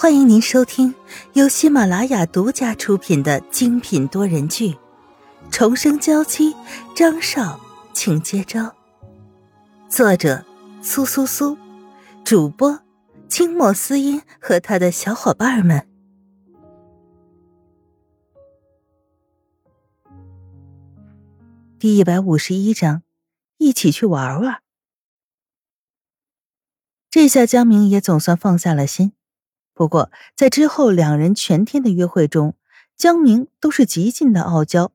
欢迎您收听由喜马拉雅独家出品的精品多人剧《重生娇妻》，张少，请接招。作者：苏苏苏，主播：清末思音和他的小伙伴们。第一百五十一章，一起去玩玩。这下江明也总算放下了心。不过，在之后两人全天的约会中，江明都是极尽的傲娇，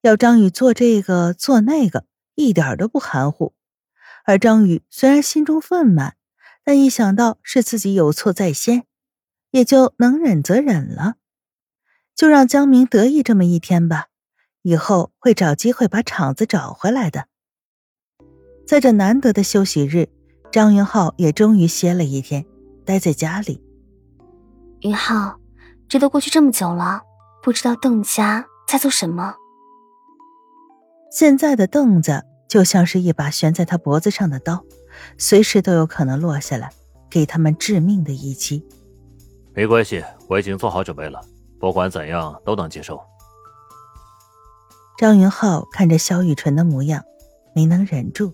要张宇做这个做那个，一点都不含糊。而张宇虽然心中愤懑，但一想到是自己有错在先，也就能忍则忍了。就让江明得意这么一天吧，以后会找机会把场子找回来的。在这难得的休息日，张云浩也终于歇了一天，待在家里。云浩，这都过去这么久了，不知道邓家在做什么。现在的凳子就像是一把悬在他脖子上的刀，随时都有可能落下来，给他们致命的一击。没关系，我已经做好准备了，不管怎样都能接受。张云浩看着萧雨纯的模样，没能忍住，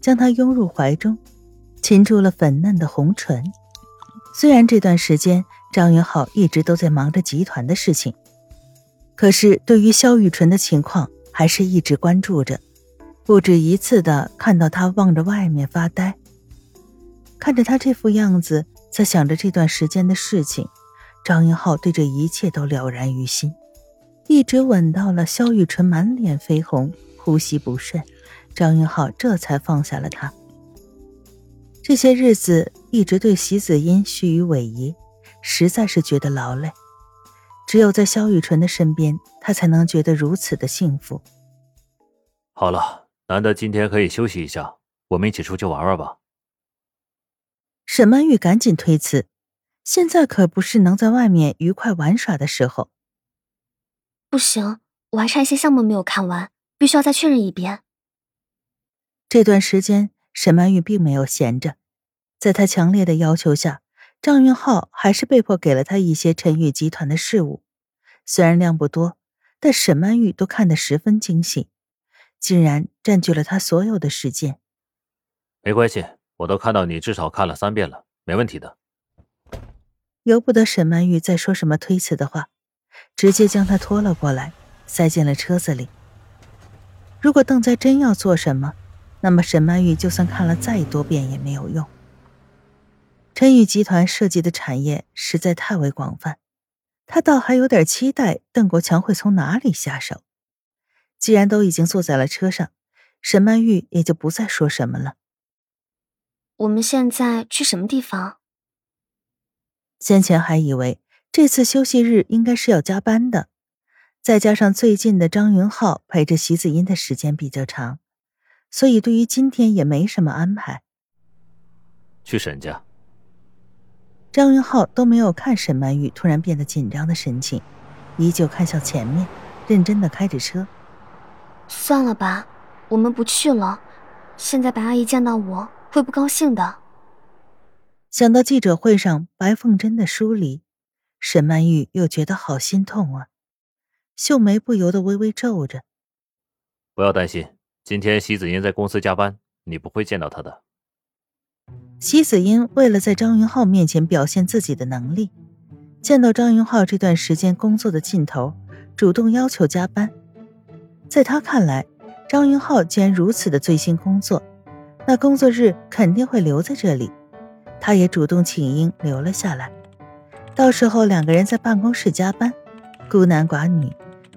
将她拥入怀中，擒住了粉嫩的红唇。虽然这段时间，张云浩一直都在忙着集团的事情，可是对于萧雨纯的情况，还是一直关注着，不止一次的看到他望着外面发呆。看着他这副样子，在想着这段时间的事情，张云浩对这一切都了然于心。一直吻到了萧雨纯满脸绯红、呼吸不顺，张云浩这才放下了他。这些日子一直对席子音虚与委蛇。实在是觉得劳累，只有在萧雨纯的身边，他才能觉得如此的幸福。好了，难得今天可以休息一下，我们一起出去玩玩吧。沈曼玉赶紧推辞，现在可不是能在外面愉快玩耍的时候。不行，我还差一些项目没有看完，必须要再确认一遍。这段时间，沈曼玉并没有闲着，在他强烈的要求下。张云浩还是被迫给了他一些陈宇集团的事务，虽然量不多，但沈曼玉都看得十分精细，竟然占据了他所有的时间。没关系，我都看到你至少看了三遍了，没问题的。由不得沈曼玉再说什么推辞的话，直接将他拖了过来，塞进了车子里。如果邓在真要做什么，那么沈曼玉就算看了再多遍也没有用。陈宇集团涉及的产业实在太为广泛，他倒还有点期待邓国强会从哪里下手。既然都已经坐在了车上，沈曼玉也就不再说什么了。我们现在去什么地方？先前还以为这次休息日应该是要加班的，再加上最近的张云浩陪着席子音的时间比较长，所以对于今天也没什么安排。去沈家。张云浩都没有看沈曼玉突然变得紧张的神情，依旧看向前面，认真的开着车。算了吧，我们不去了。现在白阿姨见到我会不高兴的。想到记者会上白凤珍的疏离，沈曼玉又觉得好心痛啊，秀眉不由得微微皱着。不要担心，今天席子英在公司加班，你不会见到她的。席子英为了在张云浩面前表现自己的能力，见到张云浩这段时间工作的劲头，主动要求加班。在他看来，张云浩既然如此的醉心工作，那工作日肯定会留在这里。他也主动请缨留了下来。到时候两个人在办公室加班，孤男寡女，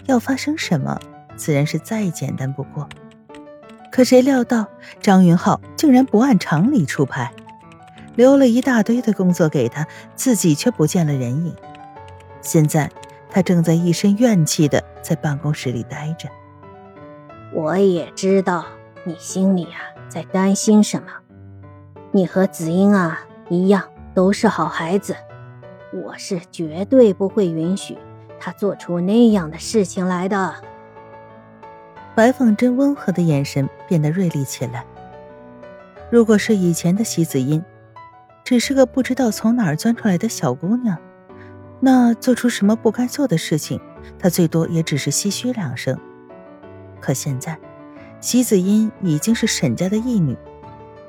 要发生什么，自然是再简单不过。可谁料到张云浩竟然不按常理出牌。留了一大堆的工作给他，自己却不见了人影。现在他正在一身怨气的在办公室里待着。我也知道你心里啊在担心什么。你和子英啊一样，都是好孩子。我是绝对不会允许他做出那样的事情来的。白凤珍温和的眼神变得锐利起来。如果是以前的席子音。只是个不知道从哪儿钻出来的小姑娘，那做出什么不该做的事情，她最多也只是唏嘘两声。可现在，席子音已经是沈家的义女，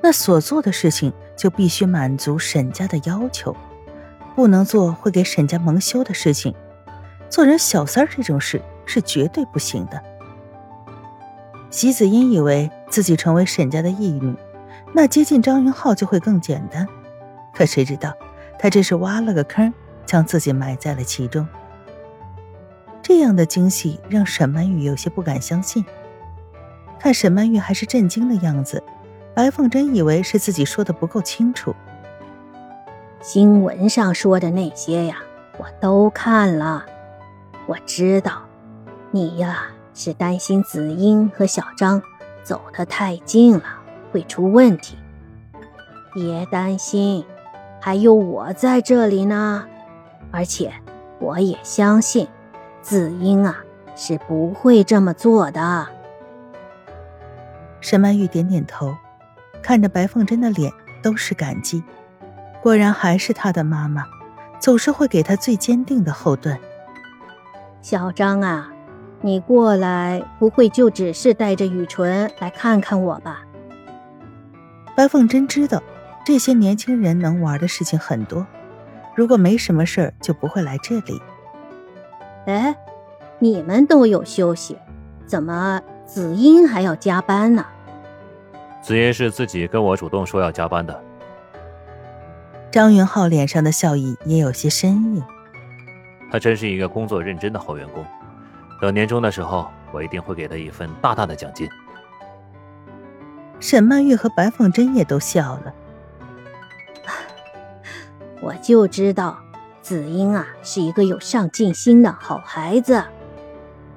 那所做的事情就必须满足沈家的要求，不能做会给沈家蒙羞的事情。做人小三儿这种事是绝对不行的。席子音以为自己成为沈家的义女，那接近张云浩就会更简单。可谁知道，他这是挖了个坑，将自己埋在了其中。这样的惊喜让沈曼玉有些不敢相信。看沈曼玉还是震惊的样子，白凤珍以为是自己说的不够清楚。新闻上说的那些呀，我都看了。我知道，你呀是担心紫英和小张走得太近了会出问题。别担心。还有我在这里呢，而且我也相信子英啊是不会这么做的。沈曼玉点点头，看着白凤珍的脸都是感激。果然还是她的妈妈，总是会给她最坚定的后盾。小张啊，你过来不会就只是带着雨纯来看看我吧？白凤珍知道。这些年轻人能玩的事情很多，如果没什么事儿，就不会来这里。哎，你们都有休息，怎么子英还要加班呢？子英是自己跟我主动说要加班的。张云浩脸上的笑意也有些深意。他真是一个工作认真的好员工，等年终的时候，我一定会给他一份大大的奖金。沈曼玉和白凤珍也都笑了。我就知道，子英啊是一个有上进心的好孩子。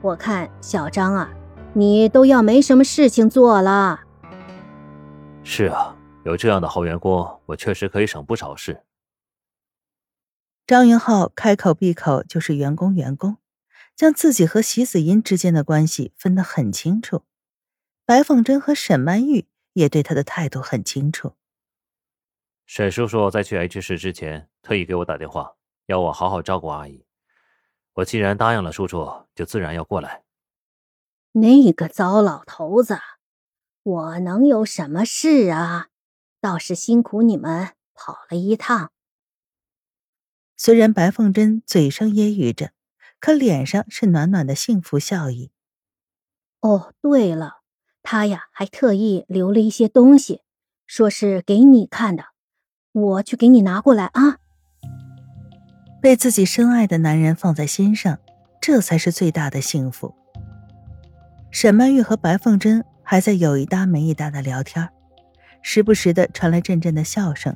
我看小张啊，你都要没什么事情做了。是啊，有这样的好员工，我确实可以省不少事。张云浩开口闭口就是员工，员工，将自己和席子英之间的关系分得很清楚。白凤珍和沈曼玉也对他的态度很清楚。沈叔叔在去 H 市之前，特意给我打电话，要我好好照顾阿姨。我既然答应了叔叔，就自然要过来。那个糟老头子，我能有什么事啊？倒是辛苦你们跑了一趟。虽然白凤珍嘴上揶揄着，可脸上是暖暖的幸福笑意。哦，对了，他呀还特意留了一些东西，说是给你看的。我去给你拿过来啊！被自己深爱的男人放在心上，这才是最大的幸福。沈曼玉和白凤珍还在有一搭没一搭的聊天，时不时的传来阵阵的笑声。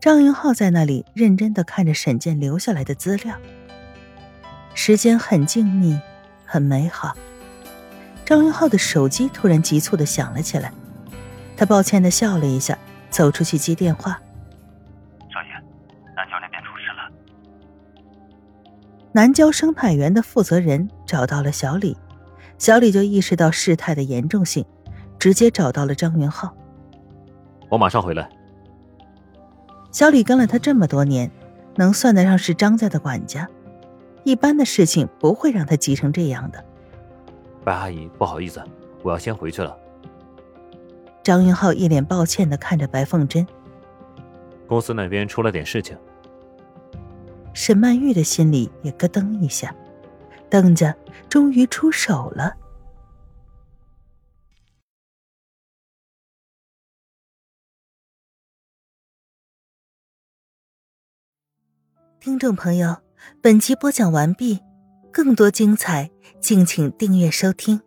张云浩在那里认真的看着沈健留下来的资料。时间很静谧，很美好。张云浩的手机突然急促的响了起来，他抱歉的笑了一下。走出去接电话。少爷，南郊那边出事了。南郊生态园的负责人找到了小李，小李就意识到事态的严重性，直接找到了张云浩。我马上回来。小李跟了他这么多年，能算得上是张家的管家，一般的事情不会让他急成这样的。白阿姨，不好意思，我要先回去了。张云浩一脸抱歉的看着白凤珍，公司那边出了点事情。沈曼玉的心里也咯噔一下，等着，终于出手了。听众朋友，本集播讲完毕，更多精彩，敬请订阅收听。